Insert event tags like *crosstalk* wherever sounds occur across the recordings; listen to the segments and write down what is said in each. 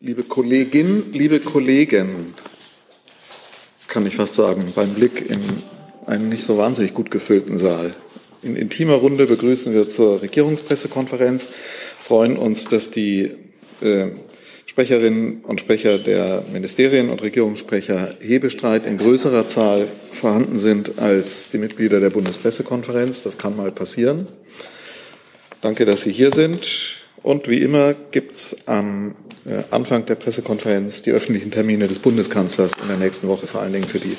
Liebe Kollegin, liebe Kollegen, kann ich fast sagen, beim Blick in einen nicht so wahnsinnig gut gefüllten Saal. In intimer Runde begrüßen wir zur Regierungspressekonferenz, freuen uns, dass die äh, Sprecherinnen und Sprecher der Ministerien und Regierungssprecher Hebestreit in größerer Zahl vorhanden sind als die Mitglieder der Bundespressekonferenz. Das kann mal passieren. Danke, dass Sie hier sind. Und wie immer gibt es am Anfang der Pressekonferenz die öffentlichen Termine des Bundeskanzlers in der nächsten Woche, vor allen Dingen für die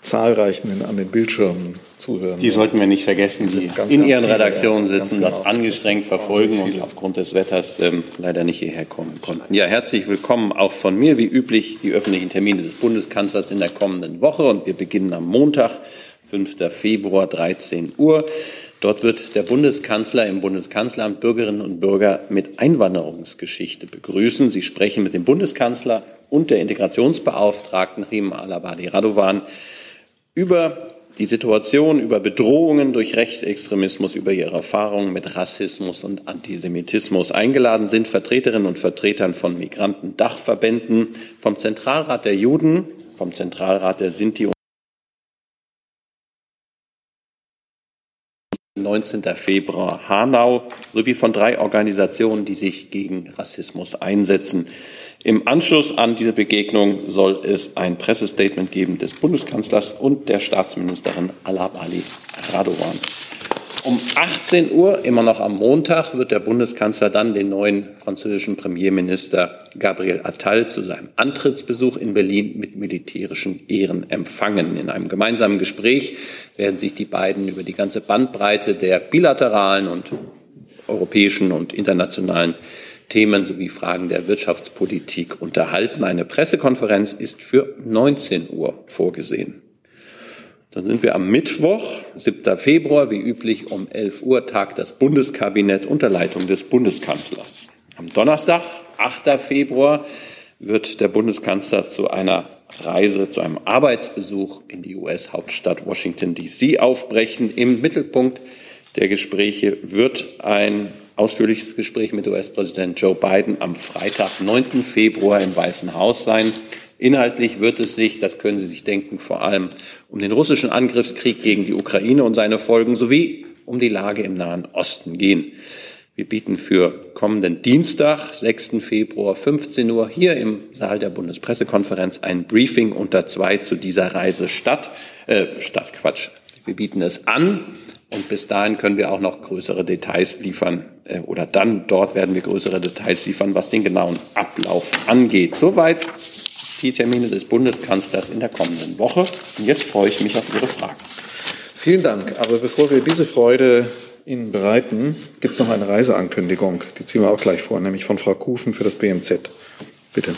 zahlreichen an den Bildschirmen zuhören. Die sollten wir nicht vergessen, die ganz, in ganz Ihren Redaktionen sitzen, genau. das angestrengt verfolgen und aufgrund des Wetters ähm, leider nicht hierher kommen konnten. Ja, herzlich willkommen auch von mir, wie üblich, die öffentlichen Termine des Bundeskanzlers in der kommenden Woche. Und wir beginnen am Montag, 5. Februar, 13 Uhr. Dort wird der Bundeskanzler im Bundeskanzleramt Bürgerinnen und Bürger mit Einwanderungsgeschichte begrüßen. Sie sprechen mit dem Bundeskanzler und der Integrationsbeauftragten Rima Alabadi Radovan über die Situation, über Bedrohungen durch Rechtsextremismus, über ihre Erfahrungen mit Rassismus und Antisemitismus. Eingeladen sind Vertreterinnen und Vertretern von Migrantendachverbänden, vom Zentralrat der Juden, vom Zentralrat der Sinti 19. Februar Hanau sowie von drei Organisationen, die sich gegen Rassismus einsetzen. Im Anschluss an diese Begegnung soll es ein Pressestatement geben des Bundeskanzlers und der Staatsministerin Alab Ali Radovan. Um 18 Uhr, immer noch am Montag, wird der Bundeskanzler dann den neuen französischen Premierminister Gabriel Attal zu seinem Antrittsbesuch in Berlin mit militärischen Ehren empfangen. In einem gemeinsamen Gespräch werden sich die beiden über die ganze Bandbreite der bilateralen und europäischen und internationalen Themen sowie Fragen der Wirtschaftspolitik unterhalten. Eine Pressekonferenz ist für 19 Uhr vorgesehen. Dann sind wir am Mittwoch, 7. Februar, wie üblich um 11 Uhr, tagt das Bundeskabinett unter Leitung des Bundeskanzlers. Am Donnerstag, 8. Februar, wird der Bundeskanzler zu einer Reise, zu einem Arbeitsbesuch in die US-Hauptstadt Washington, D.C. aufbrechen. Im Mittelpunkt der Gespräche wird ein ausführliches Gespräch mit US-Präsident Joe Biden am Freitag, 9. Februar im Weißen Haus sein. Inhaltlich wird es sich, das können Sie sich denken, vor allem um den russischen Angriffskrieg gegen die Ukraine und seine Folgen sowie um die Lage im Nahen Osten gehen. Wir bieten für kommenden Dienstag, 6. Februar, 15 Uhr hier im Saal der Bundespressekonferenz ein Briefing unter zwei zu dieser Reise statt. Äh, statt Quatsch. Wir bieten es an und bis dahin können wir auch noch größere Details liefern äh, oder dann dort werden wir größere Details liefern, was den genauen Ablauf angeht. Soweit die Termine des Bundeskanzlers in der kommenden Woche. Und jetzt freue ich mich auf Ihre Fragen. Vielen Dank. Aber bevor wir diese Freude Ihnen bereiten, gibt es noch eine Reiseankündigung. Die ziehen wir auch gleich vor, nämlich von Frau Kufen für das BMZ. Bitte.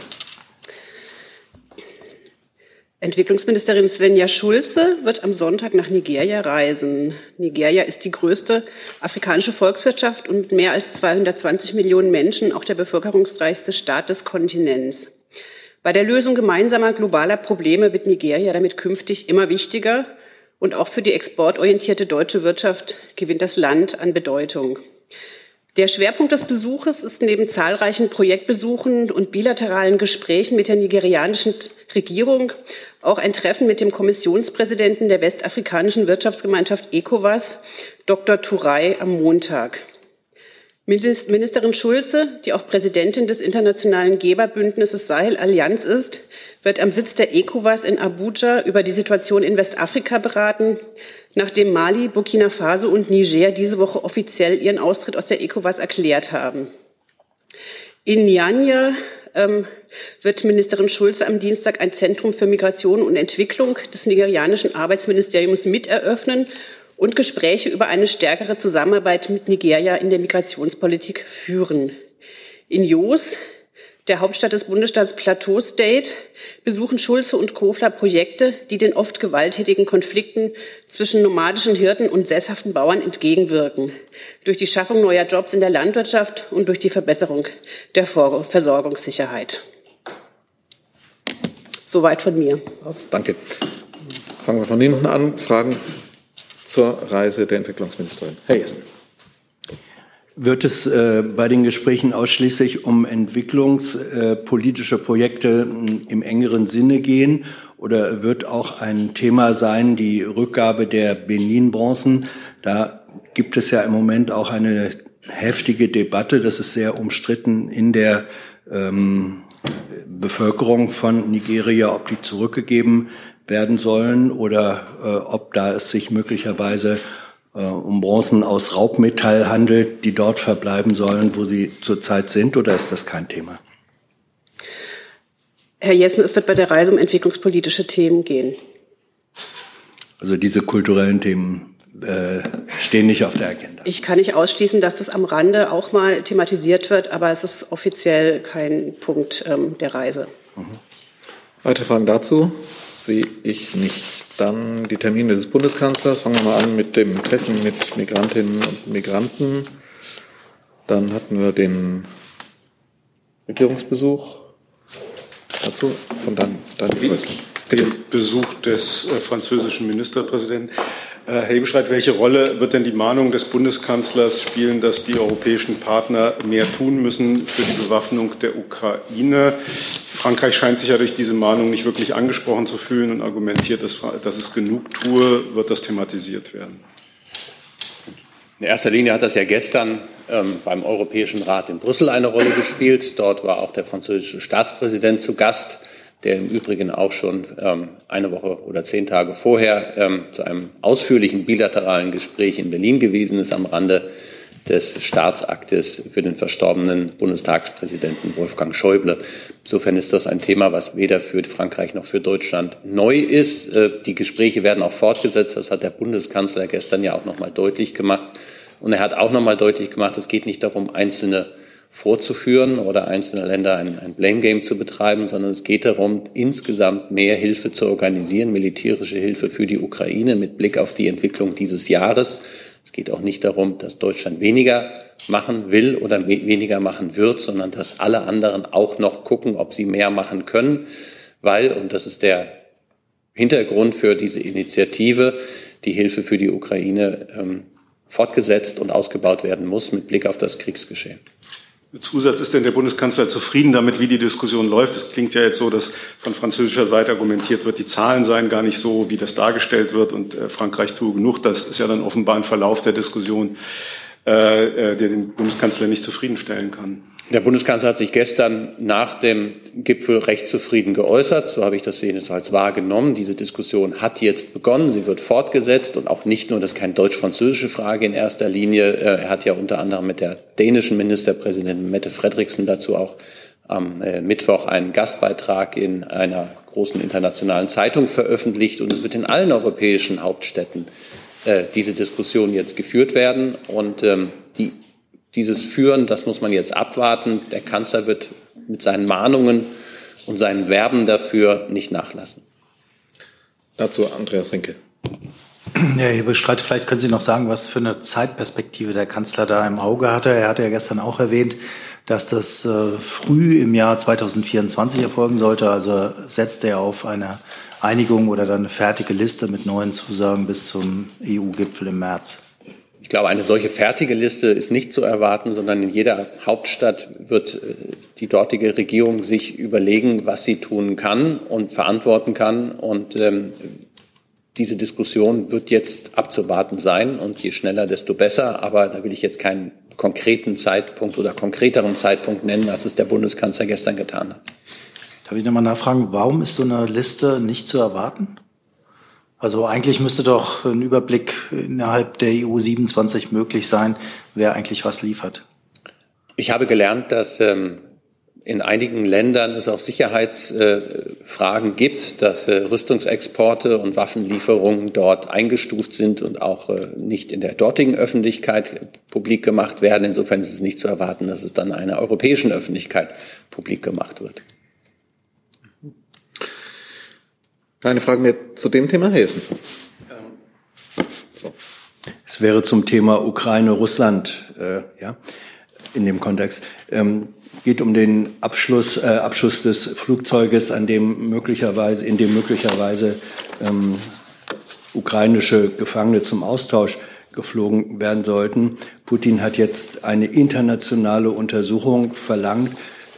Entwicklungsministerin Svenja Schulze wird am Sonntag nach Nigeria reisen. Nigeria ist die größte afrikanische Volkswirtschaft und mit mehr als 220 Millionen Menschen auch der bevölkerungsreichste Staat des Kontinents. Bei der Lösung gemeinsamer globaler Probleme wird Nigeria damit künftig immer wichtiger und auch für die exportorientierte deutsche Wirtschaft gewinnt das Land an Bedeutung. Der Schwerpunkt des Besuches ist neben zahlreichen Projektbesuchen und bilateralen Gesprächen mit der nigerianischen Regierung auch ein Treffen mit dem Kommissionspräsidenten der westafrikanischen Wirtschaftsgemeinschaft ECOWAS, Dr. Turay, am Montag. Ministerin Schulze, die auch Präsidentin des internationalen Geberbündnisses Sahel Allianz ist, wird am Sitz der ECOWAS in Abuja über die Situation in Westafrika beraten, nachdem Mali, Burkina Faso und Niger diese Woche offiziell ihren Austritt aus der ECOWAS erklärt haben. In Nianja ähm, wird Ministerin Schulze am Dienstag ein Zentrum für Migration und Entwicklung des nigerianischen Arbeitsministeriums miteröffnen und Gespräche über eine stärkere Zusammenarbeit mit Nigeria in der Migrationspolitik führen. In Jos, der Hauptstadt des Bundesstaats Plateau State, besuchen Schulze und Kofler Projekte, die den oft gewalttätigen Konflikten zwischen nomadischen Hirten und sesshaften Bauern entgegenwirken, durch die Schaffung neuer Jobs in der Landwirtschaft und durch die Verbesserung der Versorgungssicherheit. Soweit von mir. Danke. Fangen wir von hinten an. Fragen zur Reise der Entwicklungsministerin. Herr Jessen. Wird es äh, bei den Gesprächen ausschließlich um entwicklungspolitische Projekte im engeren Sinne gehen oder wird auch ein Thema sein die Rückgabe der Benin-Bronzen? Da gibt es ja im Moment auch eine heftige Debatte, das ist sehr umstritten in der ähm, Bevölkerung von Nigeria, ob die zurückgegeben werden sollen oder äh, ob da es sich möglicherweise äh, um Bronzen aus Raubmetall handelt, die dort verbleiben sollen, wo sie zurzeit sind, oder ist das kein Thema? Herr Jessen, es wird bei der Reise um entwicklungspolitische Themen gehen. Also diese kulturellen Themen äh, stehen nicht auf der Agenda. Ich kann nicht ausschließen, dass das am Rande auch mal thematisiert wird, aber es ist offiziell kein Punkt ähm, der Reise. Mhm. Weitere Fragen dazu sehe ich nicht. Dann die Termine des Bundeskanzlers. Fangen wir mal an mit dem Treffen mit Migrantinnen und Migranten. Dann hatten wir den Regierungsbesuch. Dazu von dann, dann Den Besuch des äh, französischen Ministerpräsidenten. Herr Hebestreit, welche Rolle wird denn die Mahnung des Bundeskanzlers spielen, dass die europäischen Partner mehr tun müssen für die Bewaffnung der Ukraine? Frankreich scheint sich ja durch diese Mahnung nicht wirklich angesprochen zu fühlen und argumentiert, dass, dass es genug tue. Wird das thematisiert werden? In erster Linie hat das ja gestern ähm, beim Europäischen Rat in Brüssel eine Rolle gespielt. Dort war auch der französische Staatspräsident zu Gast der im Übrigen auch schon ähm, eine Woche oder zehn Tage vorher ähm, zu einem ausführlichen bilateralen Gespräch in Berlin gewesen ist am Rande des Staatsaktes für den verstorbenen Bundestagspräsidenten Wolfgang Schäuble. Insofern ist das ein Thema, was weder für Frankreich noch für Deutschland neu ist. Äh, die Gespräche werden auch fortgesetzt. Das hat der Bundeskanzler gestern ja auch noch mal deutlich gemacht. Und er hat auch noch mal deutlich gemacht, es geht nicht darum, einzelne vorzuführen oder einzelne Länder ein, ein Blame Game zu betreiben, sondern es geht darum, insgesamt mehr Hilfe zu organisieren, militärische Hilfe für die Ukraine mit Blick auf die Entwicklung dieses Jahres. Es geht auch nicht darum, dass Deutschland weniger machen will oder weniger machen wird, sondern dass alle anderen auch noch gucken, ob sie mehr machen können, weil, und das ist der Hintergrund für diese Initiative, die Hilfe für die Ukraine ähm, fortgesetzt und ausgebaut werden muss mit Blick auf das Kriegsgeschehen. Zusatz ist denn der Bundeskanzler zufrieden damit, wie die Diskussion läuft? Es klingt ja jetzt so, dass von französischer Seite argumentiert wird, die Zahlen seien gar nicht so, wie das dargestellt wird und äh, Frankreich tue genug. Das ist ja dann offenbar ein Verlauf der Diskussion, äh, äh, der den Bundeskanzler nicht zufriedenstellen kann. Der Bundeskanzler hat sich gestern nach dem Gipfel recht zufrieden geäußert. So habe ich das jedenfalls wahrgenommen. Diese Diskussion hat jetzt begonnen. Sie wird fortgesetzt und auch nicht nur, das ist keine deutsch-französische Frage in erster Linie. Äh, er hat ja unter anderem mit der dänischen Ministerpräsidentin Mette Frederiksen dazu auch am äh, Mittwoch einen Gastbeitrag in einer großen internationalen Zeitung veröffentlicht und es wird in allen europäischen Hauptstädten äh, diese Diskussion jetzt geführt werden und ähm, die dieses Führen, das muss man jetzt abwarten. Der Kanzler wird mit seinen Mahnungen und seinen Werben dafür nicht nachlassen. Dazu Andreas Rinke. Ja, Herr Bestreit, vielleicht können Sie noch sagen, was für eine Zeitperspektive der Kanzler da im Auge hatte. Er hatte ja gestern auch erwähnt, dass das äh, früh im Jahr 2024 erfolgen sollte. Also setzt er auf eine Einigung oder dann eine fertige Liste mit neuen Zusagen bis zum EU-Gipfel im März. Ich glaube, eine solche fertige Liste ist nicht zu erwarten, sondern in jeder Hauptstadt wird äh, die dortige Regierung sich überlegen, was sie tun kann und verantworten kann. Und ähm, diese Diskussion wird jetzt abzuwarten sein. Und je schneller, desto besser. Aber da will ich jetzt keinen konkreten Zeitpunkt oder konkreteren Zeitpunkt nennen, als es der Bundeskanzler gestern getan hat. Darf ich nochmal nachfragen, warum ist so eine Liste nicht zu erwarten? Also eigentlich müsste doch ein Überblick innerhalb der EU 27 möglich sein, wer eigentlich was liefert. Ich habe gelernt, dass ähm, in einigen Ländern es auch Sicherheitsfragen äh, gibt, dass äh, Rüstungsexporte und Waffenlieferungen dort eingestuft sind und auch äh, nicht in der dortigen Öffentlichkeit publik gemacht werden. Insofern ist es nicht zu erwarten, dass es dann einer europäischen Öffentlichkeit publik gemacht wird. Keine Fragen mehr zu dem Thema, Hessen. So. Es wäre zum Thema Ukraine, Russland, äh, ja, in dem Kontext. Ähm, geht um den Abschluss, äh, Abschuss des Flugzeuges, an dem möglicherweise, in dem möglicherweise ähm, ukrainische Gefangene zum Austausch geflogen werden sollten. Putin hat jetzt eine internationale Untersuchung verlangt.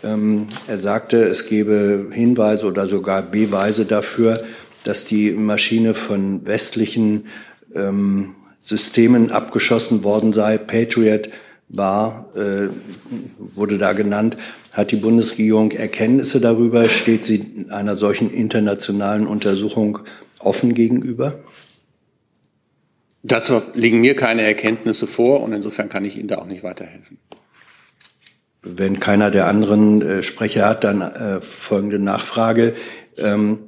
Ähm, er sagte, es gebe Hinweise oder sogar Beweise dafür, dass die Maschine von westlichen ähm, Systemen abgeschossen worden sei. Patriot war, äh, wurde da genannt. Hat die Bundesregierung Erkenntnisse darüber? Steht sie einer solchen internationalen Untersuchung offen gegenüber? Dazu liegen mir keine Erkenntnisse vor und insofern kann ich Ihnen da auch nicht weiterhelfen. Wenn keiner der anderen äh, Sprecher hat, dann äh, folgende Nachfrage. Ähm,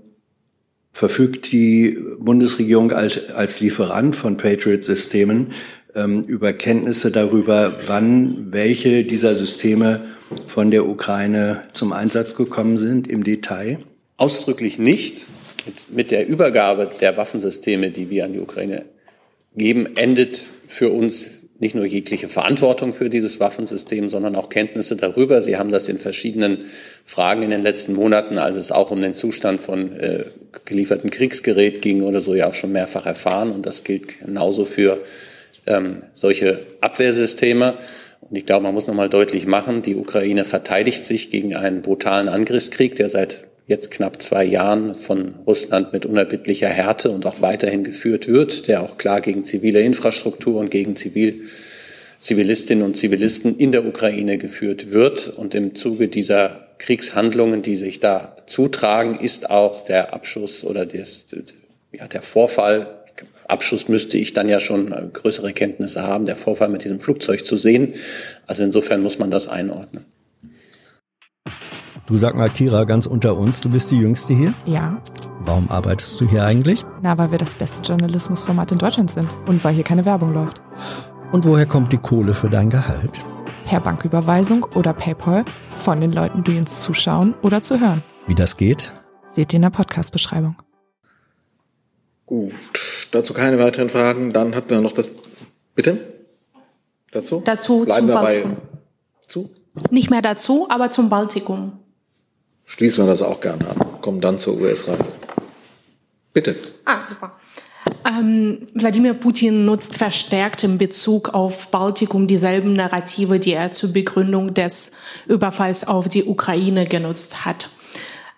verfügt die Bundesregierung als, als Lieferant von Patriot-Systemen ähm, über Kenntnisse darüber, wann welche dieser Systeme von der Ukraine zum Einsatz gekommen sind im Detail? Ausdrücklich nicht. Mit, mit der Übergabe der Waffensysteme, die wir an die Ukraine geben, endet für uns nicht nur jegliche Verantwortung für dieses Waffensystem, sondern auch Kenntnisse darüber. Sie haben das in verschiedenen Fragen in den letzten Monaten, als es auch um den Zustand von äh, gelieferten Kriegsgerät ging oder so, ja auch schon mehrfach erfahren. Und das gilt genauso für ähm, solche Abwehrsysteme. Und ich glaube, man muss nochmal deutlich machen, die Ukraine verteidigt sich gegen einen brutalen Angriffskrieg, der seit jetzt knapp zwei Jahren von Russland mit unerbittlicher Härte und auch weiterhin geführt wird, der auch klar gegen zivile Infrastruktur und gegen Zivil, Zivilistinnen und Zivilisten in der Ukraine geführt wird. Und im Zuge dieser Kriegshandlungen, die sich da zutragen, ist auch der Abschuss oder des, ja, der Vorfall, Abschuss müsste ich dann ja schon größere Kenntnisse haben, der Vorfall mit diesem Flugzeug zu sehen. Also insofern muss man das einordnen. Du sag mal, Kira, ganz unter uns, du bist die Jüngste hier? Ja. Warum arbeitest du hier eigentlich? Na, weil wir das beste Journalismusformat in Deutschland sind und weil hier keine Werbung läuft. Und woher kommt die Kohle für dein Gehalt? Per Banküberweisung oder PayPal von den Leuten, die uns zuschauen oder zu hören. Wie das geht? Seht ihr in der Podcast-Beschreibung. Gut, dazu keine weiteren Fragen. Dann hatten wir noch das. Bitte? Dazu? Dazu Bleiben zum wir bei. Baltikum. Zu? Nicht mehr dazu, aber zum Baltikum. Schließen wir das auch gerne an. Kommen dann zur US-Reise. Bitte. Ah, super. Ähm, Wladimir Putin nutzt verstärkt in Bezug auf Baltikum dieselben Narrative, die er zur Begründung des Überfalls auf die Ukraine genutzt hat.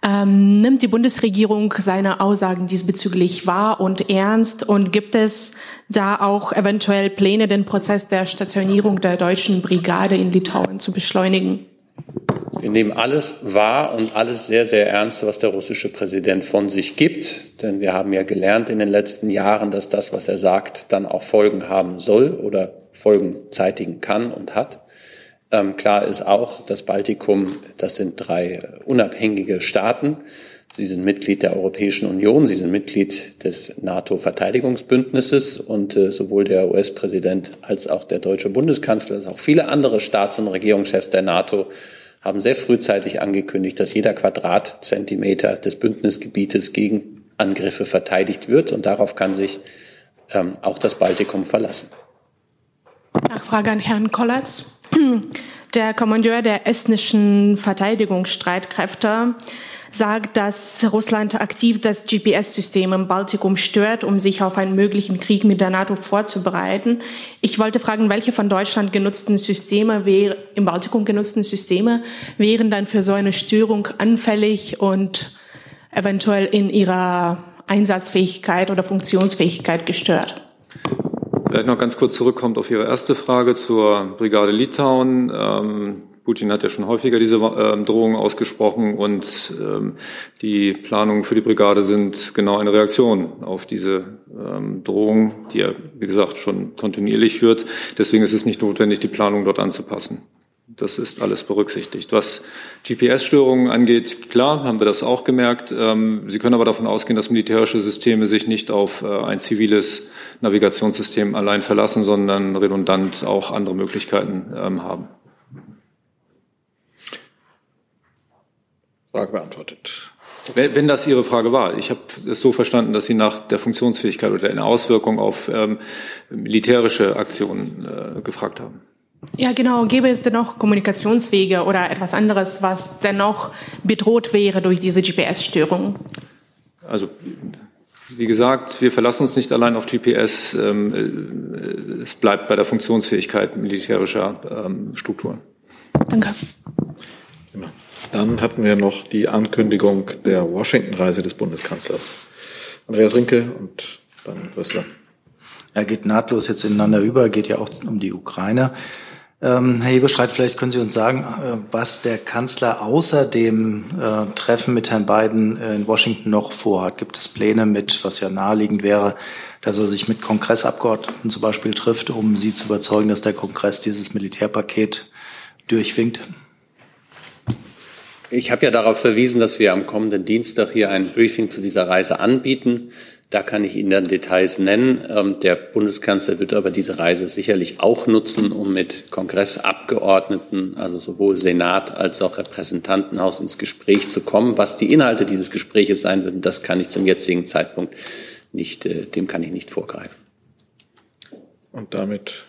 Ähm, nimmt die Bundesregierung seine Aussagen diesbezüglich wahr und ernst und gibt es da auch eventuell Pläne, den Prozess der Stationierung der deutschen Brigade in Litauen zu beschleunigen? Wir nehmen alles wahr und alles sehr, sehr ernst, was der russische Präsident von sich gibt. Denn wir haben ja gelernt in den letzten Jahren, dass das, was er sagt, dann auch Folgen haben soll oder Folgen zeitigen kann und hat. Ähm, klar ist auch, das Baltikum, das sind drei unabhängige Staaten. Sie sind Mitglied der Europäischen Union, sie sind Mitglied des NATO-Verteidigungsbündnisses und äh, sowohl der US-Präsident als auch der deutsche Bundeskanzler, als auch viele andere Staats- und Regierungschefs der NATO haben sehr frühzeitig angekündigt, dass jeder Quadratzentimeter des Bündnisgebietes gegen Angriffe verteidigt wird. Und darauf kann sich ähm, auch das Baltikum verlassen. Nachfrage an Herrn Kollatz. *clears throat* Der Kommandeur der estnischen Verteidigungsstreitkräfte sagt, dass Russland aktiv das GPS-System im Baltikum stört, um sich auf einen möglichen Krieg mit der NATO vorzubereiten. Ich wollte fragen, welche von Deutschland genutzten Systeme im Baltikum genutzten Systeme wären dann für so eine Störung anfällig und eventuell in ihrer Einsatzfähigkeit oder Funktionsfähigkeit gestört? Vielleicht noch ganz kurz zurückkommt auf Ihre erste Frage zur Brigade Litauen. Ähm, Putin hat ja schon häufiger diese ähm, Drohungen ausgesprochen und ähm, die Planungen für die Brigade sind genau eine Reaktion auf diese ähm, Drohung, die er, wie gesagt, schon kontinuierlich führt. Deswegen ist es nicht notwendig, die Planung dort anzupassen. Das ist alles berücksichtigt. Was GPS-Störungen angeht, klar, haben wir das auch gemerkt. Ähm, Sie können aber davon ausgehen, dass militärische Systeme sich nicht auf äh, ein ziviles Navigationssystem allein verlassen, sondern redundant auch andere Möglichkeiten ähm, haben. Frage beantwortet. Wenn das Ihre Frage war, ich habe es so verstanden, dass Sie nach der Funktionsfähigkeit oder der Auswirkung auf ähm, militärische Aktionen äh, gefragt haben. Ja, genau. Gäbe es dennoch Kommunikationswege oder etwas anderes, was dennoch bedroht wäre durch diese GPS-Störung? Also Wie gesagt, wir verlassen uns nicht allein auf GPS. Ähm, äh, es bleibt bei der Funktionsfähigkeit militärischer ähm, Strukturen. Danke. Dann hatten wir noch die Ankündigung der Washington-Reise des Bundeskanzlers. Andreas Rinke und dann Brüssel. Er geht nahtlos jetzt ineinander über, geht ja auch um die Ukraine. Ähm, Herr Hebestreit, vielleicht können Sie uns sagen, äh, was der Kanzler außer dem äh, Treffen mit Herrn Biden in Washington noch vorhat. Gibt es Pläne mit, was ja naheliegend wäre, dass er sich mit Kongressabgeordneten zum Beispiel trifft, um sie zu überzeugen, dass der Kongress dieses Militärpaket durchwinkt? Ich habe ja darauf verwiesen, dass wir am kommenden Dienstag hier ein Briefing zu dieser Reise anbieten. Da kann ich Ihnen dann Details nennen. Ähm, der Bundeskanzler wird aber diese Reise sicherlich auch nutzen, um mit Kongressabgeordneten, also sowohl Senat als auch Repräsentantenhaus ins Gespräch zu kommen. Was die Inhalte dieses Gespräches sein werden, das kann ich zum jetzigen Zeitpunkt nicht, äh, dem kann ich nicht vorgreifen. Und damit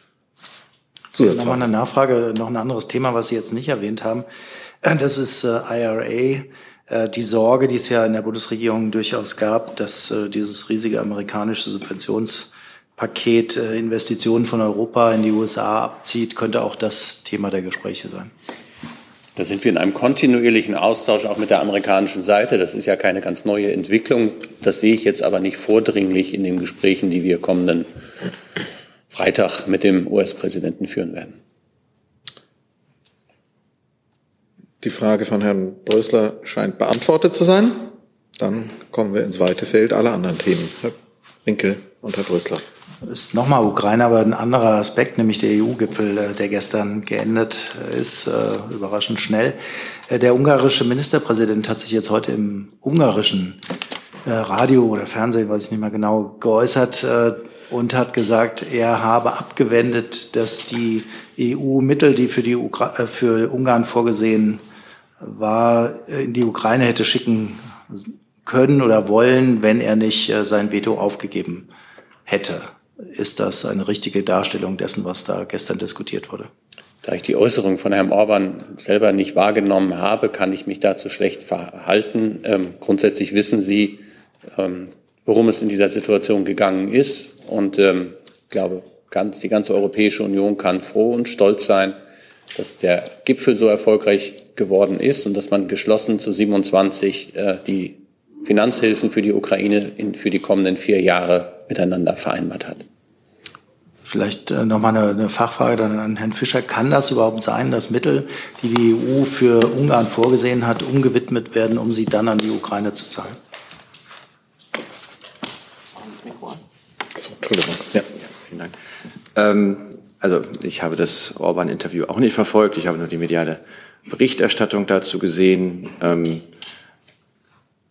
Zusatzfrage. Nochmal eine Nachfrage, noch ein anderes Thema, was Sie jetzt nicht erwähnt haben. Das ist äh, IRA. Äh, die Sorge, die es ja in der Bundesregierung durchaus gab, dass äh, dieses riesige amerikanische Subventionspaket Investitionen von Europa in die USA abzieht, könnte auch das Thema der Gespräche sein. Da sind wir in einem kontinuierlichen Austausch auch mit der amerikanischen Seite. Das ist ja keine ganz neue Entwicklung. Das sehe ich jetzt aber nicht vordringlich in den Gesprächen, die wir kommenden Freitag mit dem US-Präsidenten führen werden. Die Frage von Herrn Brösler scheint beantwortet zu sein. Dann kommen wir ins weite Feld aller anderen Themen. Herr Rinke und Herr Brösler. Ist nochmal Ukraine, aber ein anderer Aspekt, nämlich der EU-Gipfel, äh, der gestern geendet äh, ist, äh, überraschend schnell. Der ungarische Ministerpräsident hat sich jetzt heute im ungarischen Radio oder Fernsehen, weiß ich nicht mehr genau, geäußert und hat gesagt, er habe abgewendet, dass die EU-Mittel, die für, die Ukra für Ungarn vorgesehen war, in die Ukraine hätte schicken können oder wollen, wenn er nicht äh, sein Veto aufgegeben hätte. Ist das eine richtige Darstellung dessen, was da gestern diskutiert wurde? Da ich die Äußerung von Herrn Orban selber nicht wahrgenommen habe, kann ich mich dazu schlecht verhalten. Ähm, grundsätzlich wissen Sie, ähm, worum es in dieser Situation gegangen ist. Und ähm, ich glaube, ganz, die ganze Europäische Union kann froh und stolz sein, dass der Gipfel so erfolgreich geworden ist und dass man geschlossen zu 27 äh, die Finanzhilfen für die Ukraine in, für die kommenden vier Jahre miteinander vereinbart hat. Vielleicht äh, nochmal eine, eine Fachfrage dann an Herrn Fischer. Kann das überhaupt sein, dass Mittel, die die EU für Ungarn vorgesehen hat, umgewidmet werden, um sie dann an die Ukraine zu zahlen? So, Entschuldigung. Ja, vielen Dank. Ähm, also ich habe das Orban-Interview auch nicht verfolgt. Ich habe nur die mediale Berichterstattung dazu gesehen. Ähm,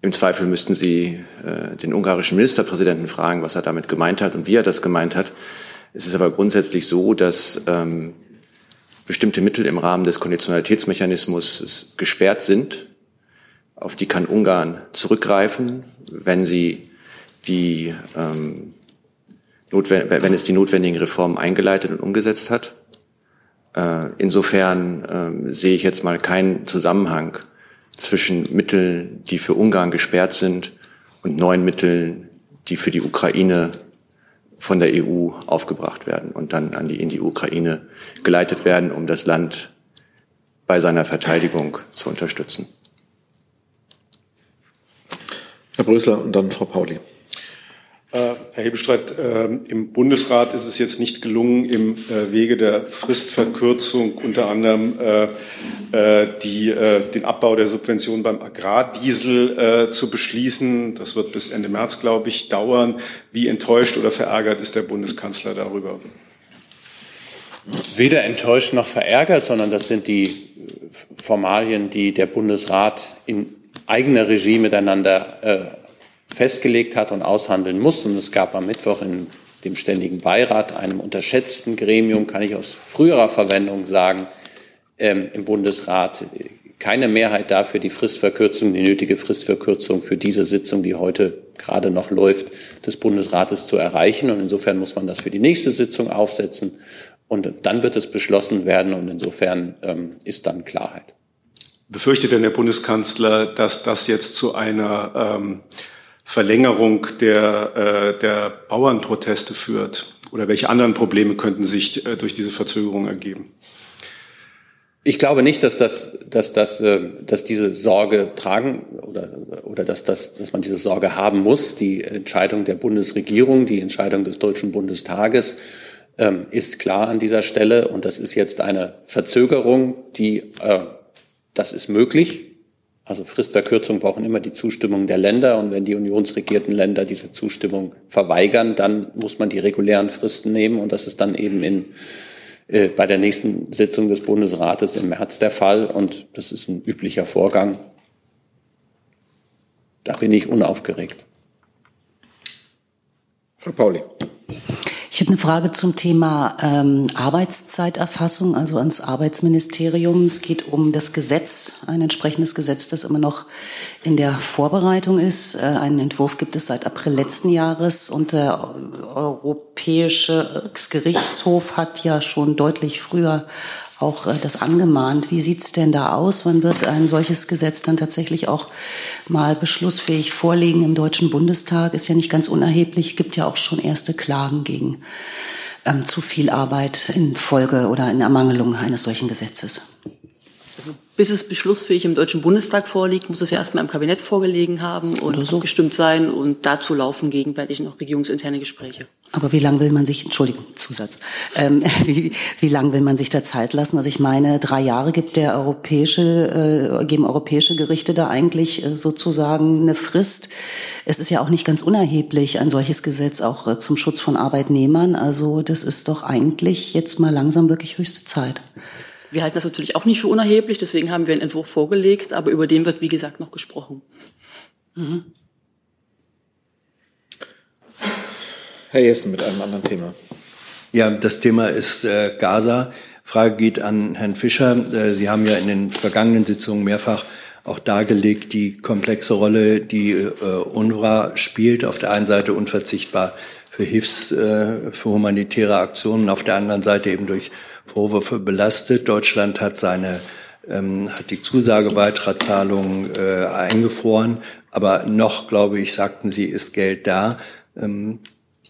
Im Zweifel müssten Sie äh, den ungarischen Ministerpräsidenten fragen, was er damit gemeint hat und wie er das gemeint hat. Es ist aber grundsätzlich so, dass ähm, bestimmte Mittel im Rahmen des Konditionalitätsmechanismus gesperrt sind. Auf die kann Ungarn zurückgreifen, wenn sie die ähm, wenn es die notwendigen Reformen eingeleitet und umgesetzt hat. Äh, insofern ähm, sehe ich jetzt mal keinen Zusammenhang zwischen Mitteln, die für Ungarn gesperrt sind und neuen Mitteln, die für die Ukraine von der EU aufgebracht werden und dann an die, in die Ukraine geleitet werden, um das Land bei seiner Verteidigung zu unterstützen. Herr Brösler und dann Frau Pauli. Äh, Herr Hebestreit, ähm, im Bundesrat ist es jetzt nicht gelungen, im äh, Wege der Fristverkürzung unter anderem äh, die, den Abbau der Subventionen beim Agrardiesel zu beschließen. Das wird bis Ende März, glaube ich, dauern. Wie enttäuscht oder verärgert ist der Bundeskanzler darüber? Weder enttäuscht noch verärgert, sondern das sind die Formalien, die der Bundesrat in eigener Regie miteinander festgelegt hat und aushandeln muss. Und es gab am Mittwoch in dem Ständigen Beirat, einem unterschätzten Gremium, kann ich aus früherer Verwendung sagen, ähm, im Bundesrat keine Mehrheit dafür, die Fristverkürzung, die nötige Fristverkürzung für diese Sitzung, die heute gerade noch läuft, des Bundesrates zu erreichen. Und insofern muss man das für die nächste Sitzung aufsetzen. Und dann wird es beschlossen werden. Und insofern ähm, ist dann Klarheit. Befürchtet denn der Bundeskanzler, dass das jetzt zu einer ähm, Verlängerung der, äh, der Bauernproteste führt? Oder welche anderen Probleme könnten sich äh, durch diese Verzögerung ergeben? Ich glaube nicht, dass, das, dass, das, äh, dass diese Sorge tragen oder, oder dass, das, dass man diese Sorge haben muss. Die Entscheidung der Bundesregierung, die Entscheidung des Deutschen Bundestages ähm, ist klar an dieser Stelle. Und das ist jetzt eine Verzögerung, die, äh, das ist möglich. Also Fristverkürzungen brauchen immer die Zustimmung der Länder. Und wenn die unionsregierten Länder diese Zustimmung verweigern, dann muss man die regulären Fristen nehmen. Und das ist dann eben in äh, bei der nächsten Sitzung des Bundesrates im März der Fall. Und das ist ein üblicher Vorgang. Da bin ich unaufgeregt. Frau Pauli. Ich hätte eine Frage zum Thema ähm, Arbeitszeiterfassung, also ans Arbeitsministerium. Es geht um das Gesetz, ein entsprechendes Gesetz, das immer noch in der Vorbereitung ist. Äh, einen Entwurf gibt es seit April letzten Jahres und der Europäische Gerichtshof hat ja schon deutlich früher auch äh, das angemahnt. Wie sieht's denn da aus? Wann wird ein solches Gesetz dann tatsächlich auch mal beschlussfähig vorliegen im Deutschen Bundestag? Ist ja nicht ganz unerheblich, gibt ja auch schon erste Klagen gegen ähm, zu viel Arbeit in Folge oder in Ermangelung eines solchen Gesetzes. Bis es beschlussfähig im Deutschen Bundestag vorliegt, muss es ja erstmal im Kabinett vorgelegen haben und so. gestimmt sein. Und dazu laufen gegenwärtig noch regierungsinterne Gespräche. Aber wie lange will man sich, Entschuldigung, Zusatz, ähm, *laughs* wie, wie lange will man sich da Zeit lassen? Also ich meine, drei Jahre gibt der europäische, äh, geben europäische Gerichte da eigentlich äh, sozusagen eine Frist. Es ist ja auch nicht ganz unerheblich, ein solches Gesetz auch äh, zum Schutz von Arbeitnehmern. Also das ist doch eigentlich jetzt mal langsam wirklich höchste Zeit. Wir halten das natürlich auch nicht für unerheblich, deswegen haben wir einen Entwurf vorgelegt, aber über den wird, wie gesagt, noch gesprochen. Mhm. Herr Jessen mit einem anderen Thema. Ja, das Thema ist äh, Gaza. Frage geht an Herrn Fischer. Äh, Sie haben ja in den vergangenen Sitzungen mehrfach auch dargelegt, die komplexe Rolle, die äh, UNRWA spielt. Auf der einen Seite unverzichtbar für Hilfs-, äh, für humanitäre Aktionen, auf der anderen Seite eben durch Vorwürfe belastet. Deutschland hat seine ähm, hat die Zusagebeitragszahlungen äh, eingefroren, aber noch, glaube ich, sagten Sie, ist Geld da. Ähm,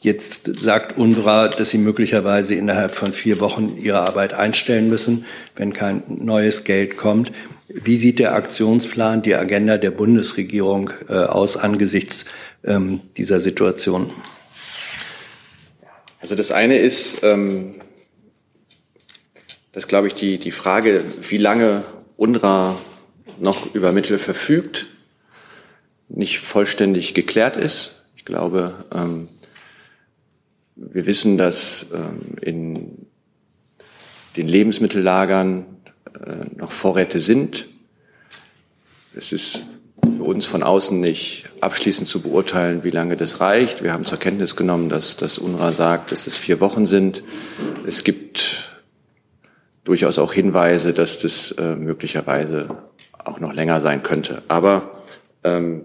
Jetzt sagt UNRWA, dass sie möglicherweise innerhalb von vier Wochen ihre Arbeit einstellen müssen, wenn kein neues Geld kommt. Wie sieht der Aktionsplan, die Agenda der Bundesregierung äh, aus angesichts ähm, dieser Situation? Also das eine ist, ähm, dass, glaube ich, die, die Frage, wie lange UNRWA noch über Mittel verfügt, nicht vollständig geklärt ist. Ich glaube, ähm, wir wissen, dass ähm, in den Lebensmittellagern äh, noch Vorräte sind. Es ist für uns von außen nicht abschließend zu beurteilen, wie lange das reicht. Wir haben zur Kenntnis genommen, dass das UNRWA sagt, dass es vier Wochen sind. Es gibt durchaus auch Hinweise, dass das äh, möglicherweise auch noch länger sein könnte. Aber ähm,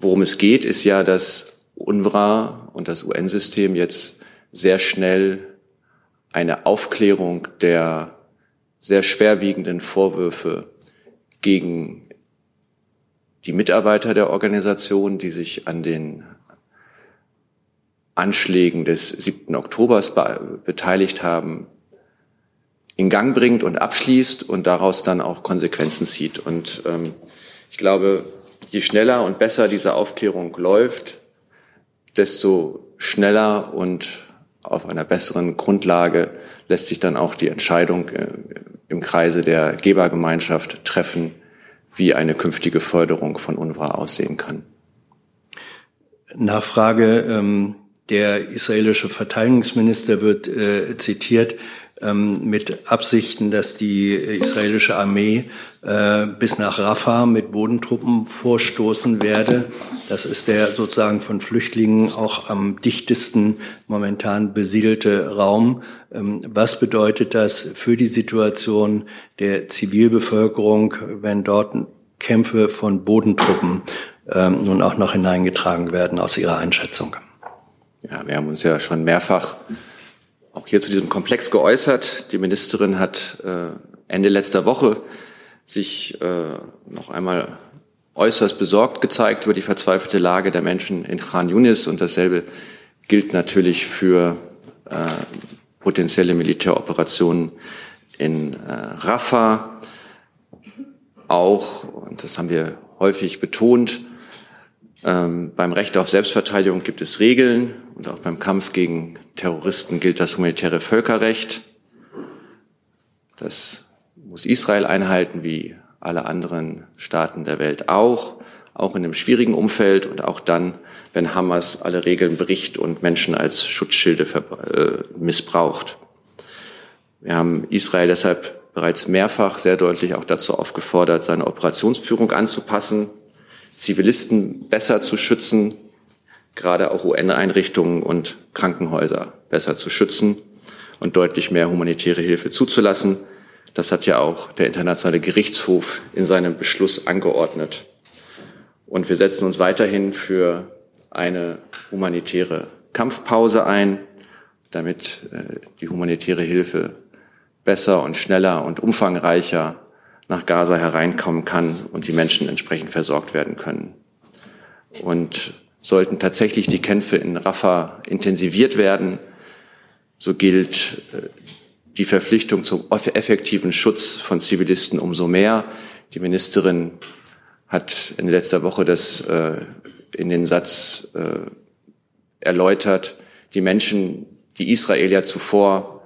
worum es geht, ist ja, dass UNRWA und das UN-System jetzt sehr schnell eine Aufklärung der sehr schwerwiegenden Vorwürfe gegen die Mitarbeiter der Organisation, die sich an den Anschlägen des 7. Oktobers beteiligt haben, in Gang bringt und abschließt und daraus dann auch Konsequenzen zieht. Und ähm, ich glaube, je schneller und besser diese Aufklärung läuft, desto schneller und auf einer besseren Grundlage lässt sich dann auch die Entscheidung äh, im Kreise der Gebergemeinschaft treffen, wie eine künftige Förderung von UNRWA aussehen kann. Nachfrage. Ähm, der israelische Verteidigungsminister wird äh, zitiert mit Absichten, dass die israelische Armee äh, bis nach Rafah mit Bodentruppen vorstoßen werde. Das ist der sozusagen von Flüchtlingen auch am dichtesten momentan besiedelte Raum. Ähm, was bedeutet das für die Situation der Zivilbevölkerung, wenn dort Kämpfe von Bodentruppen ähm, nun auch noch hineingetragen werden aus Ihrer Einschätzung? Ja, wir haben uns ja schon mehrfach auch hier zu diesem Komplex geäußert. Die Ministerin hat äh, Ende letzter Woche sich äh, noch einmal äußerst besorgt gezeigt über die verzweifelte Lage der Menschen in Khan Yunis und dasselbe gilt natürlich für äh, potenzielle Militäroperationen in äh, Rafah. Auch, und das haben wir häufig betont, ähm, beim Recht auf Selbstverteidigung gibt es Regeln und auch beim Kampf gegen Terroristen gilt das humanitäre Völkerrecht. Das muss Israel einhalten, wie alle anderen Staaten der Welt auch, auch in einem schwierigen Umfeld und auch dann, wenn Hamas alle Regeln bricht und Menschen als Schutzschilde äh, missbraucht. Wir haben Israel deshalb bereits mehrfach sehr deutlich auch dazu aufgefordert, seine Operationsführung anzupassen, Zivilisten besser zu schützen, gerade auch UN-Einrichtungen und Krankenhäuser besser zu schützen und deutlich mehr humanitäre Hilfe zuzulassen. Das hat ja auch der Internationale Gerichtshof in seinem Beschluss angeordnet. Und wir setzen uns weiterhin für eine humanitäre Kampfpause ein, damit äh, die humanitäre Hilfe besser und schneller und umfangreicher nach Gaza hereinkommen kann und die Menschen entsprechend versorgt werden können. Und sollten tatsächlich die Kämpfe in Rafah intensiviert werden, so gilt äh, die Verpflichtung zum effektiven Schutz von Zivilisten umso mehr. Die Ministerin hat in letzter Woche das äh, in den Satz äh, erläutert, die Menschen, die Israel ja zuvor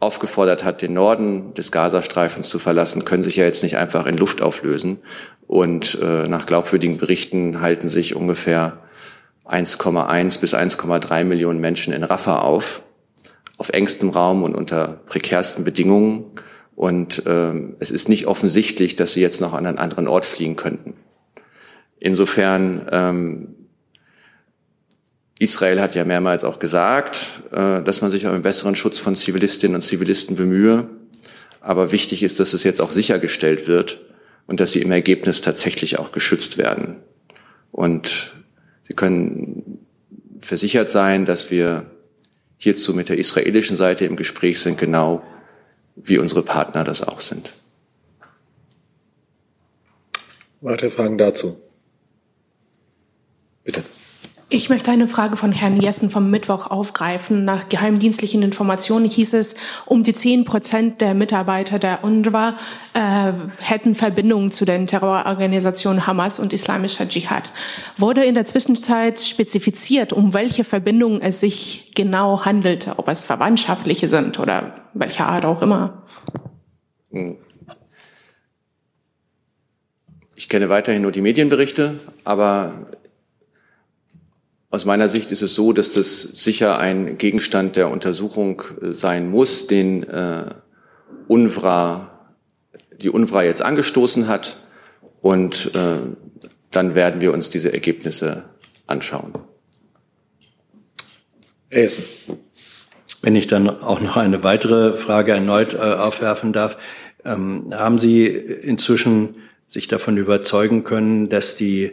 aufgefordert hat, den Norden des Gazastreifens zu verlassen, können sich ja jetzt nicht einfach in Luft auflösen. Und äh, nach glaubwürdigen Berichten halten sich ungefähr 1,1 bis 1,3 Millionen Menschen in Rafah auf auf engstem Raum und unter prekärsten Bedingungen. Und ähm, es ist nicht offensichtlich, dass sie jetzt noch an einen anderen Ort fliehen könnten. Insofern, ähm, Israel hat ja mehrmals auch gesagt, äh, dass man sich um einen besseren Schutz von Zivilistinnen und Zivilisten bemühe. Aber wichtig ist, dass es jetzt auch sichergestellt wird und dass sie im Ergebnis tatsächlich auch geschützt werden. Und Sie können versichert sein, dass wir hierzu mit der israelischen Seite im Gespräch sind, genau wie unsere Partner das auch sind. Weitere Fragen dazu? Bitte. Ich möchte eine Frage von Herrn Jessen vom Mittwoch aufgreifen. Nach geheimdienstlichen Informationen hieß es, um die zehn Prozent der Mitarbeiter der UNRWA äh, hätten Verbindungen zu den Terrororganisationen Hamas und Islamischer Dschihad. Wurde in der Zwischenzeit spezifiziert, um welche Verbindungen es sich genau handelte, ob es verwandtschaftliche sind oder welcher Art auch immer? Ich kenne weiterhin nur die Medienberichte, aber aus meiner Sicht ist es so, dass das sicher ein Gegenstand der Untersuchung äh, sein muss, den äh, UNWRA, die UNWRA jetzt angestoßen hat. Und äh, dann werden wir uns diese Ergebnisse anschauen. Essen. Wenn ich dann auch noch eine weitere Frage erneut äh, aufwerfen darf, ähm, haben Sie inzwischen sich davon überzeugen können, dass die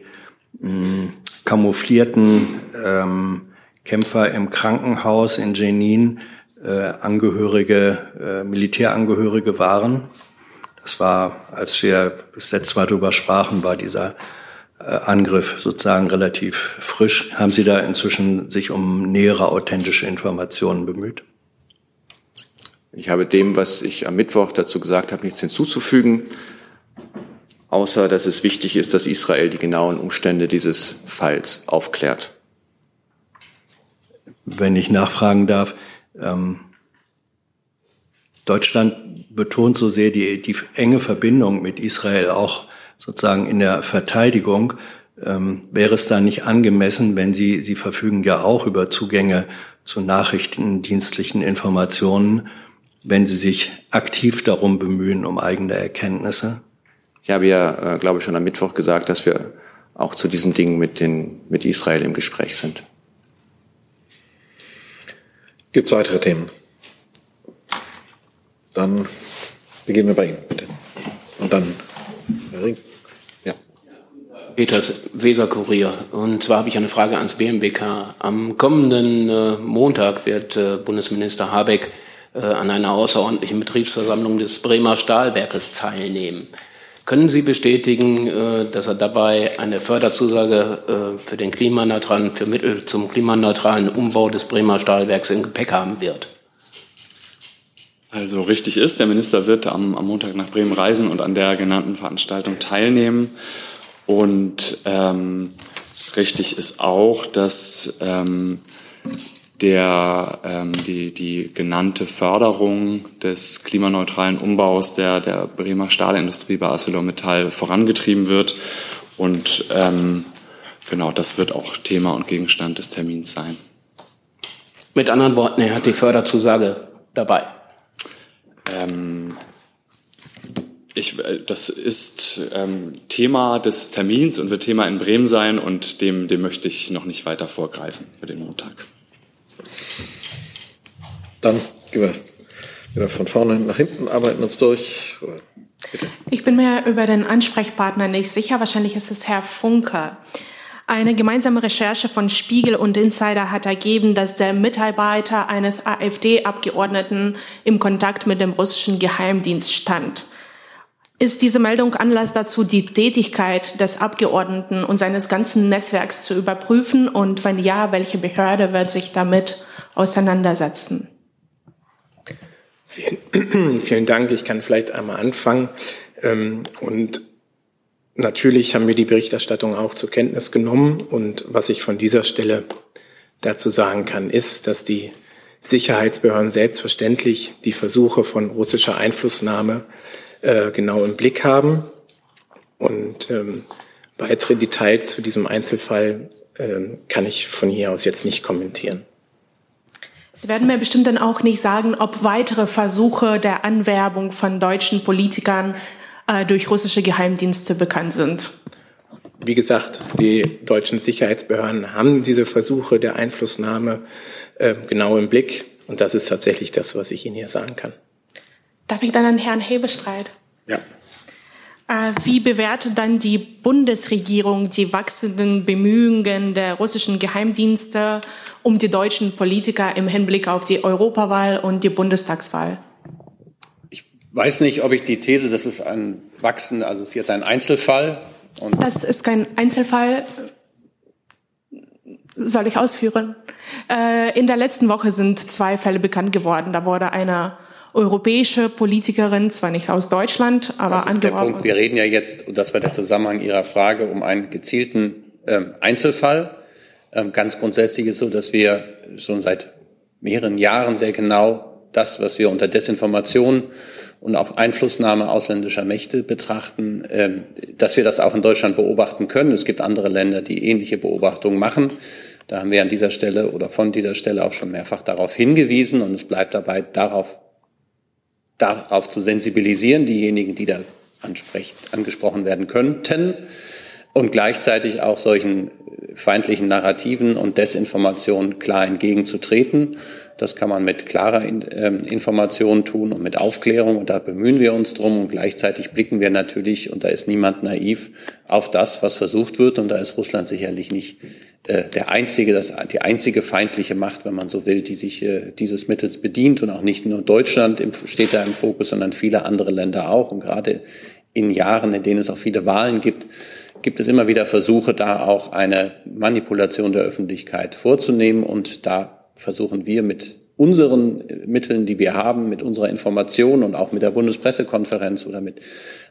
mh, kamouflierten ähm, Kämpfer im Krankenhaus in Jenin äh, Angehörige, äh, Militärangehörige waren. Das war, als wir das letzte Mal darüber sprachen, war dieser äh, Angriff sozusagen relativ frisch. Haben Sie da inzwischen sich um nähere authentische Informationen bemüht? Ich habe dem, was ich am Mittwoch dazu gesagt habe, nichts hinzuzufügen außer dass es wichtig ist, dass Israel die genauen Umstände dieses Falls aufklärt. Wenn ich nachfragen darf, ähm, Deutschland betont so sehr die, die enge Verbindung mit Israel auch sozusagen in der Verteidigung. Ähm, wäre es da nicht angemessen, wenn Sie, Sie verfügen ja auch über Zugänge zu nachrichtendienstlichen Informationen, wenn Sie sich aktiv darum bemühen, um eigene Erkenntnisse? Ich habe ja, äh, glaube ich, schon am Mittwoch gesagt, dass wir auch zu diesen Dingen mit, den, mit Israel im Gespräch sind. Gibt es weitere Themen? Dann beginnen wir bei Ihnen, bitte. Und dann Herr Ring. Ja. Peters Weser-Kurier. Und zwar habe ich eine Frage ans BMWK. Am kommenden äh, Montag wird äh, Bundesminister Habeck äh, an einer außerordentlichen Betriebsversammlung des Bremer Stahlwerkes teilnehmen. Können Sie bestätigen, äh, dass er dabei eine Förderzusage äh, für den klimaneutralen, für Mittel zum klimaneutralen Umbau des Bremer Stahlwerks im Gepäck haben wird? Also richtig ist, der Minister wird am, am Montag nach Bremen reisen und an der genannten Veranstaltung teilnehmen. Und ähm, richtig ist auch, dass ähm, der, ähm, die, die genannte Förderung des klimaneutralen Umbaus der, der Bremer Stahlindustrie bei ArcelorMittal vorangetrieben wird. Und ähm, genau, das wird auch Thema und Gegenstand des Termins sein. Mit anderen Worten, er hat die Förderzusage dabei. Ähm, ich, äh, das ist ähm, Thema des Termins und wird Thema in Bremen sein und dem, dem möchte ich noch nicht weiter vorgreifen für den Montag. Dann gehen wir wieder von vorne nach hinten, arbeiten uns durch. Ich bin mir über den Ansprechpartner nicht sicher. Wahrscheinlich ist es Herr Funke. Eine gemeinsame Recherche von Spiegel und Insider hat ergeben, dass der Mitarbeiter eines AfD-Abgeordneten im Kontakt mit dem russischen Geheimdienst stand. Ist diese Meldung Anlass dazu, die Tätigkeit des Abgeordneten und seines ganzen Netzwerks zu überprüfen? Und wenn ja, welche Behörde wird sich damit auseinandersetzen? Vielen, *clears throat* vielen Dank. Ich kann vielleicht einmal anfangen. Ähm, und natürlich haben wir die Berichterstattung auch zur Kenntnis genommen. Und was ich von dieser Stelle dazu sagen kann, ist, dass die Sicherheitsbehörden selbstverständlich die Versuche von russischer Einflussnahme äh, genau im Blick haben. Und ähm, weitere Details zu diesem Einzelfall ähm, kann ich von hier aus jetzt nicht kommentieren. Sie werden mir bestimmt dann auch nicht sagen, ob weitere Versuche der Anwerbung von deutschen Politikern äh, durch russische Geheimdienste bekannt sind. Wie gesagt, die deutschen Sicherheitsbehörden haben diese Versuche der Einflussnahme äh, genau im Blick. Und das ist tatsächlich das, was ich Ihnen hier sagen kann. Darf ich dann an Herrn Hebestreit? Ja. Äh, wie bewertet dann die Bundesregierung die wachsenden Bemühungen der russischen Geheimdienste um die deutschen Politiker im Hinblick auf die Europawahl und die Bundestagswahl? Ich weiß nicht, ob ich die These, das ist ein Wachsen, also es ist jetzt ein Einzelfall. das ist kein Einzelfall. Soll ich ausführen? Äh, in der letzten Woche sind zwei Fälle bekannt geworden. Da wurde einer europäische Politikerin, zwar nicht aus Deutschland, aber das ist der Punkt. Wir reden ja jetzt, und das war der Zusammenhang Ihrer Frage, um einen gezielten ähm, Einzelfall. Ähm, ganz grundsätzlich ist so, dass wir schon seit mehreren Jahren sehr genau das, was wir unter Desinformation und auch Einflussnahme ausländischer Mächte betrachten, ähm, dass wir das auch in Deutschland beobachten können. Es gibt andere Länder, die ähnliche Beobachtungen machen. Da haben wir an dieser Stelle oder von dieser Stelle auch schon mehrfach darauf hingewiesen und es bleibt dabei, darauf darauf zu sensibilisieren, diejenigen, die da angesprochen werden könnten und gleichzeitig auch solchen feindlichen Narrativen und Desinformationen klar entgegenzutreten. Das kann man mit klarer ähm, Information tun und mit Aufklärung und da bemühen wir uns drum und gleichzeitig blicken wir natürlich, und da ist niemand naiv, auf das, was versucht wird und da ist Russland sicherlich nicht äh, der einzige, das, die einzige feindliche Macht, wenn man so will, die sich äh, dieses Mittels bedient und auch nicht nur Deutschland steht da im Fokus, sondern viele andere Länder auch. Und gerade in Jahren, in denen es auch viele Wahlen gibt, gibt es immer wieder Versuche, da auch eine Manipulation der Öffentlichkeit vorzunehmen. Und da versuchen wir mit unseren Mitteln, die wir haben, mit unserer Information und auch mit der Bundespressekonferenz oder mit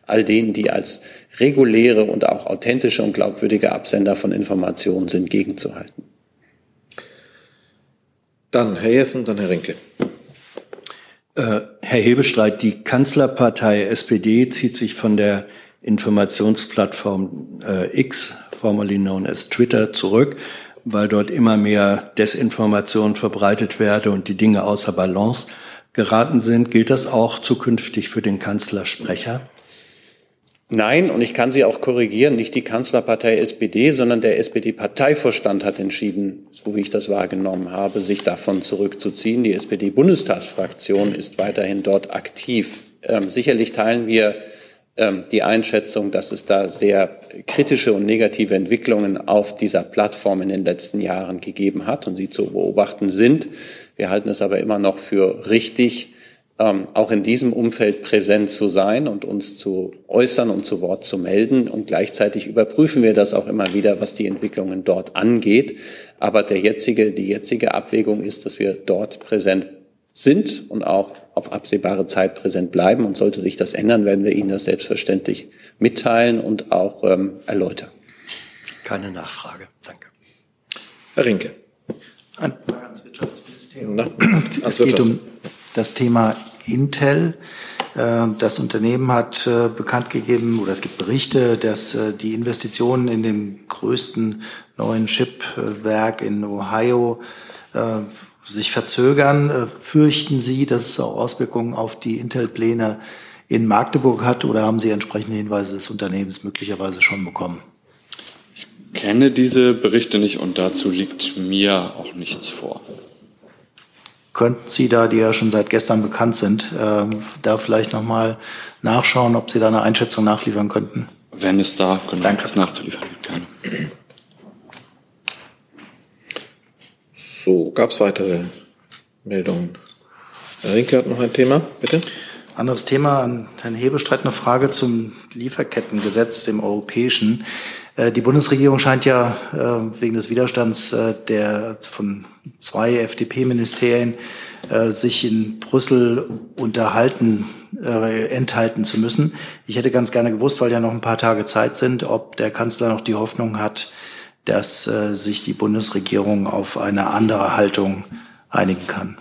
all denen, die als reguläre und auch authentische und glaubwürdige Absender von Informationen sind, gegenzuhalten. Dann Herr Jessen, dann Herr Rinke. Äh, Herr Hebestreit, die Kanzlerpartei SPD zieht sich von der Informationsplattform äh, X, formerly known as Twitter, zurück, weil dort immer mehr Desinformation verbreitet werde und die Dinge außer Balance geraten sind. Gilt das auch zukünftig für den Kanzlersprecher? Nein, und ich kann Sie auch korrigieren, nicht die Kanzlerpartei SPD, sondern der SPD-Parteivorstand hat entschieden, so wie ich das wahrgenommen habe, sich davon zurückzuziehen. Die SPD-Bundestagsfraktion ist weiterhin dort aktiv. Ähm, sicherlich teilen wir die Einschätzung, dass es da sehr kritische und negative Entwicklungen auf dieser Plattform in den letzten Jahren gegeben hat und sie zu beobachten sind. Wir halten es aber immer noch für richtig, ähm, auch in diesem Umfeld präsent zu sein und uns zu äußern und zu Wort zu melden. Und gleichzeitig überprüfen wir das auch immer wieder, was die Entwicklungen dort angeht. Aber der jetzige, die jetzige Abwägung ist, dass wir dort präsent sind und auch auf absehbare Zeit präsent bleiben. Und sollte sich das ändern, werden wir Ihnen das selbstverständlich mitteilen und auch ähm, erläutern. Keine Nachfrage. Danke. Herr Rinke. Ein ans Wirtschaftsministerium. *clears throat* Es geht um das Thema Intel. Äh, das Unternehmen hat äh, bekannt gegeben, oder es gibt Berichte, dass äh, die Investitionen in dem größten neuen Chipwerk in Ohio sich verzögern. Fürchten Sie, dass es auch Auswirkungen auf die Intel-Pläne in Magdeburg hat oder haben Sie entsprechende Hinweise des Unternehmens möglicherweise schon bekommen? Ich kenne diese Berichte nicht und dazu liegt mir auch nichts vor. Könnten Sie da, die ja schon seit gestern bekannt sind, äh, da vielleicht nochmal nachschauen, ob Sie da eine Einschätzung nachliefern könnten? Wenn es da genau Danke. etwas nachzuliefern gerne. So, gab es weitere Meldungen? Herr Rinke hat noch ein Thema, bitte. Anderes Thema an Herrn Hebestreit, eine Frage zum Lieferkettengesetz, dem europäischen. Äh, die Bundesregierung scheint ja äh, wegen des Widerstands äh, der von zwei FDP-Ministerien sich in Brüssel unterhalten, enthalten zu müssen. Ich hätte ganz gerne gewusst, weil ja noch ein paar Tage Zeit sind, ob der Kanzler noch die Hoffnung hat, dass sich die Bundesregierung auf eine andere Haltung einigen kann.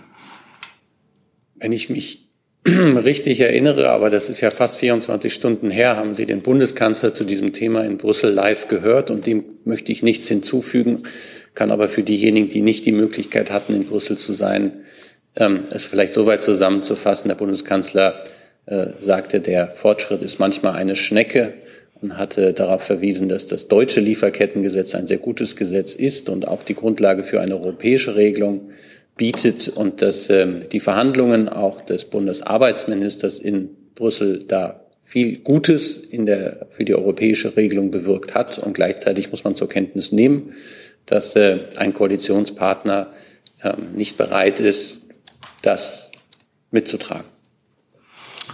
Wenn ich mich *clears throat* richtig erinnere, aber das ist ja fast 24 Stunden her, haben Sie den Bundeskanzler zu diesem Thema in Brüssel live gehört und dem möchte ich nichts hinzufügen, kann aber für diejenigen, die nicht die Möglichkeit hatten, in Brüssel zu sein, ähm, es vielleicht soweit zusammenzufassen. Der Bundeskanzler äh, sagte, der Fortschritt ist manchmal eine Schnecke und hatte darauf verwiesen, dass das deutsche Lieferkettengesetz ein sehr gutes Gesetz ist und auch die Grundlage für eine europäische Regelung bietet und dass ähm, die Verhandlungen auch des Bundesarbeitsministers in Brüssel da viel Gutes in der, für die europäische Regelung bewirkt hat. Und gleichzeitig muss man zur Kenntnis nehmen, dass äh, ein Koalitionspartner äh, nicht bereit ist, das mitzutragen.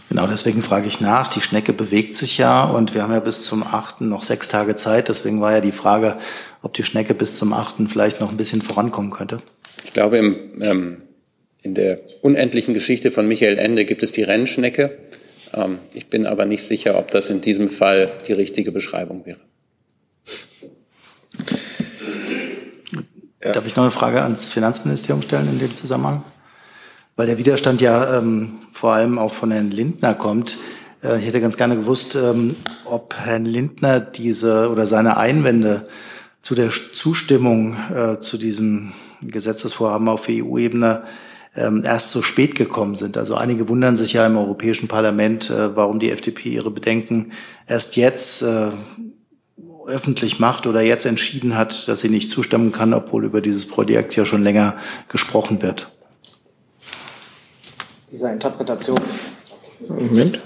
Genau, deswegen frage ich nach. Die Schnecke bewegt sich ja und wir haben ja bis zum 8. noch sechs Tage Zeit. Deswegen war ja die Frage, ob die Schnecke bis zum 8. vielleicht noch ein bisschen vorankommen könnte. Ich glaube, im, ähm, in der unendlichen Geschichte von Michael Ende gibt es die Rennschnecke. Ähm, ich bin aber nicht sicher, ob das in diesem Fall die richtige Beschreibung wäre. Darf ich noch eine Frage ans Finanzministerium stellen in dem Zusammenhang? Weil der Widerstand ja ähm, vor allem auch von Herrn Lindner kommt. Äh, ich hätte ganz gerne gewusst, ähm, ob Herrn Lindner diese oder seine Einwände zu der Zustimmung äh, zu diesem Gesetzesvorhaben auf EU-Ebene ähm, erst so spät gekommen sind. Also einige wundern sich ja im Europäischen Parlament, äh, warum die FDP ihre Bedenken erst jetzt äh, öffentlich macht oder jetzt entschieden hat, dass sie nicht zustimmen kann, obwohl über dieses Projekt ja schon länger gesprochen wird. Dieser Interpretation. Moment.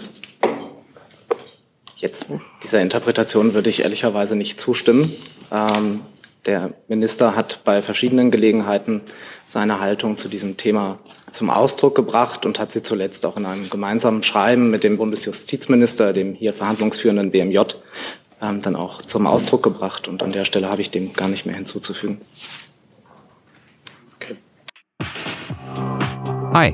Jetzt, dieser Interpretation würde ich ehrlicherweise nicht zustimmen. Ähm, der Minister hat bei verschiedenen Gelegenheiten seine Haltung zu diesem Thema zum Ausdruck gebracht und hat sie zuletzt auch in einem gemeinsamen Schreiben mit dem Bundesjustizminister, dem hier verhandlungsführenden BMJ, ähm, dann auch zum Ausdruck gebracht. Und an der Stelle habe ich dem gar nicht mehr hinzuzufügen. Okay. Hi,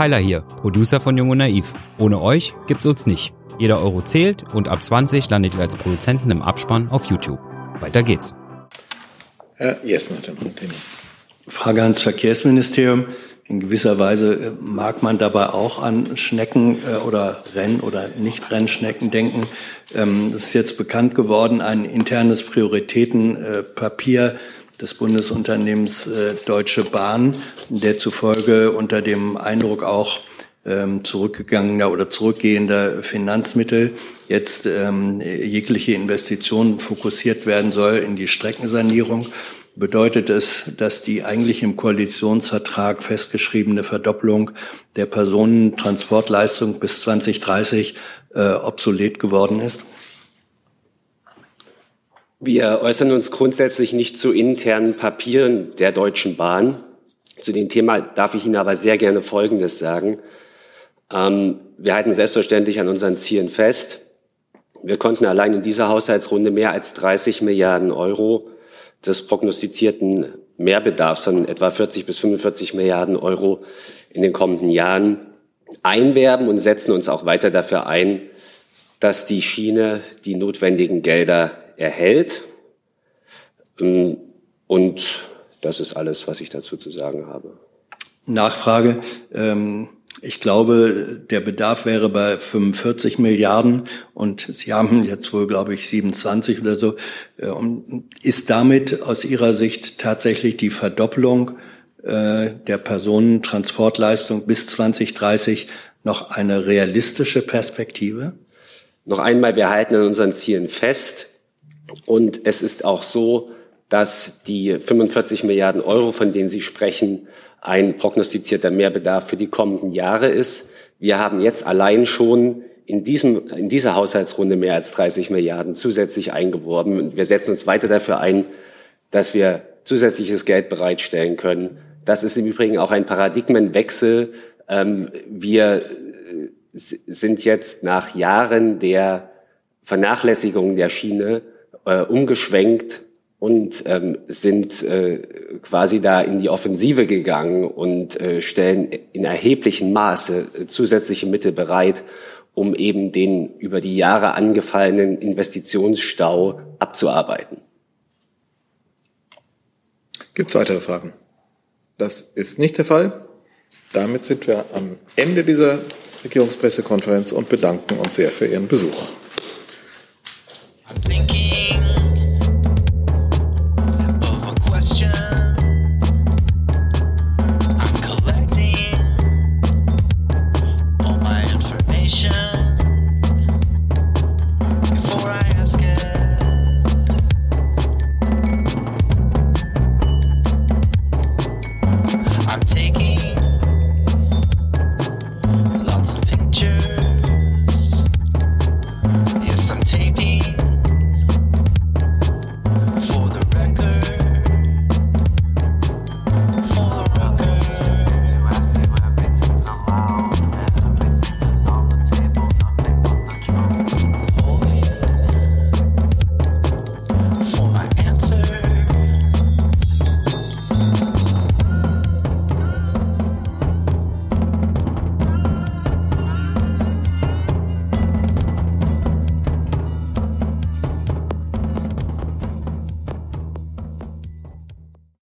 Tyler hier, Producer von Jung und Naiv. Ohne euch gibt's uns nicht. Jeder Euro zählt und ab 20 landet ihr als Produzenten im Abspann auf YouTube. Weiter geht's. Herr Jessen hat noch ein Thema. Frage ans Verkehrsministerium. In gewisser Weise äh, mag man dabei auch an Schnecken äh, oder Renn- oder Nicht-Rennschnecken denken. Ähm, es ist jetzt bekannt geworden, ein internes Prioritätenpapier des Bundesunternehmens äh, Deutsche Bahn, der zufolge unter dem Eindruck auch ähm, zurückgegangener oder zurückgehender Finanzmittel jetzt ähm, jegliche Investitionen fokussiert werden soll in die Streckensanierung, bedeutet es, dass die eigentlich im Koalitionsvertrag festgeschriebene Verdopplung der Personentransportleistung bis 2030 äh, obsolet geworden ist? Wir äußern uns grundsätzlich nicht zu internen Papieren der Deutschen Bahn. Zu dem Thema darf ich Ihnen aber sehr gerne Folgendes sagen. Ähm, wir halten selbstverständlich an unseren Zielen fest. Wir konnten allein in dieser Haushaltsrunde mehr als 30 Milliarden Euro des prognostizierten Mehrbedarfs von etwa 40 bis 45 Milliarden Euro in den kommenden Jahren einwerben und setzen uns auch weiter dafür ein, dass die Schiene die notwendigen Gelder erhält. Ähm, und das ist alles, was ich dazu zu sagen habe. Nachfrage. Ähm, ich glaube, der Bedarf wäre bei 45 Milliarden und Sie haben jetzt wohl, glaube ich, 27 oder so. Äh, ist damit aus Ihrer Sicht tatsächlich die Verdopplung äh, der Personentransportleistung bis 2030 noch eine realistische Perspektive? Noch einmal, wir halten an unseren Zielen fest. Und es ist auch so, dass die 45 Milliarden Euro, von denen Sie sprechen, ein prognostizierter Mehrbedarf für die kommenden Jahre ist. Wir haben jetzt allein schon in, diesem, in dieser Haushaltsrunde mehr als 30 Milliarden zusätzlich eingeworben. Und wir setzen uns weiter dafür ein, dass wir zusätzliches Geld bereitstellen können. Das ist im Übrigen auch ein Paradigmenwechsel. Ähm, wir sind jetzt nach Jahren der Vernachlässigung der Schiene äh, umgeschwenkt und ähm, sind äh, quasi da in die Offensive gegangen und äh, stellen in erheblichem Maße äh, zusätzliche Mittel bereit, um eben den über die Jahre angefallenen Investitionsstau abzuarbeiten. Gibt es weitere Fragen? Das ist nicht der Fall. Damit sind wir am Ende dieser Regierungspressekonferenz und bedanken uns sehr für Ihren Besuch.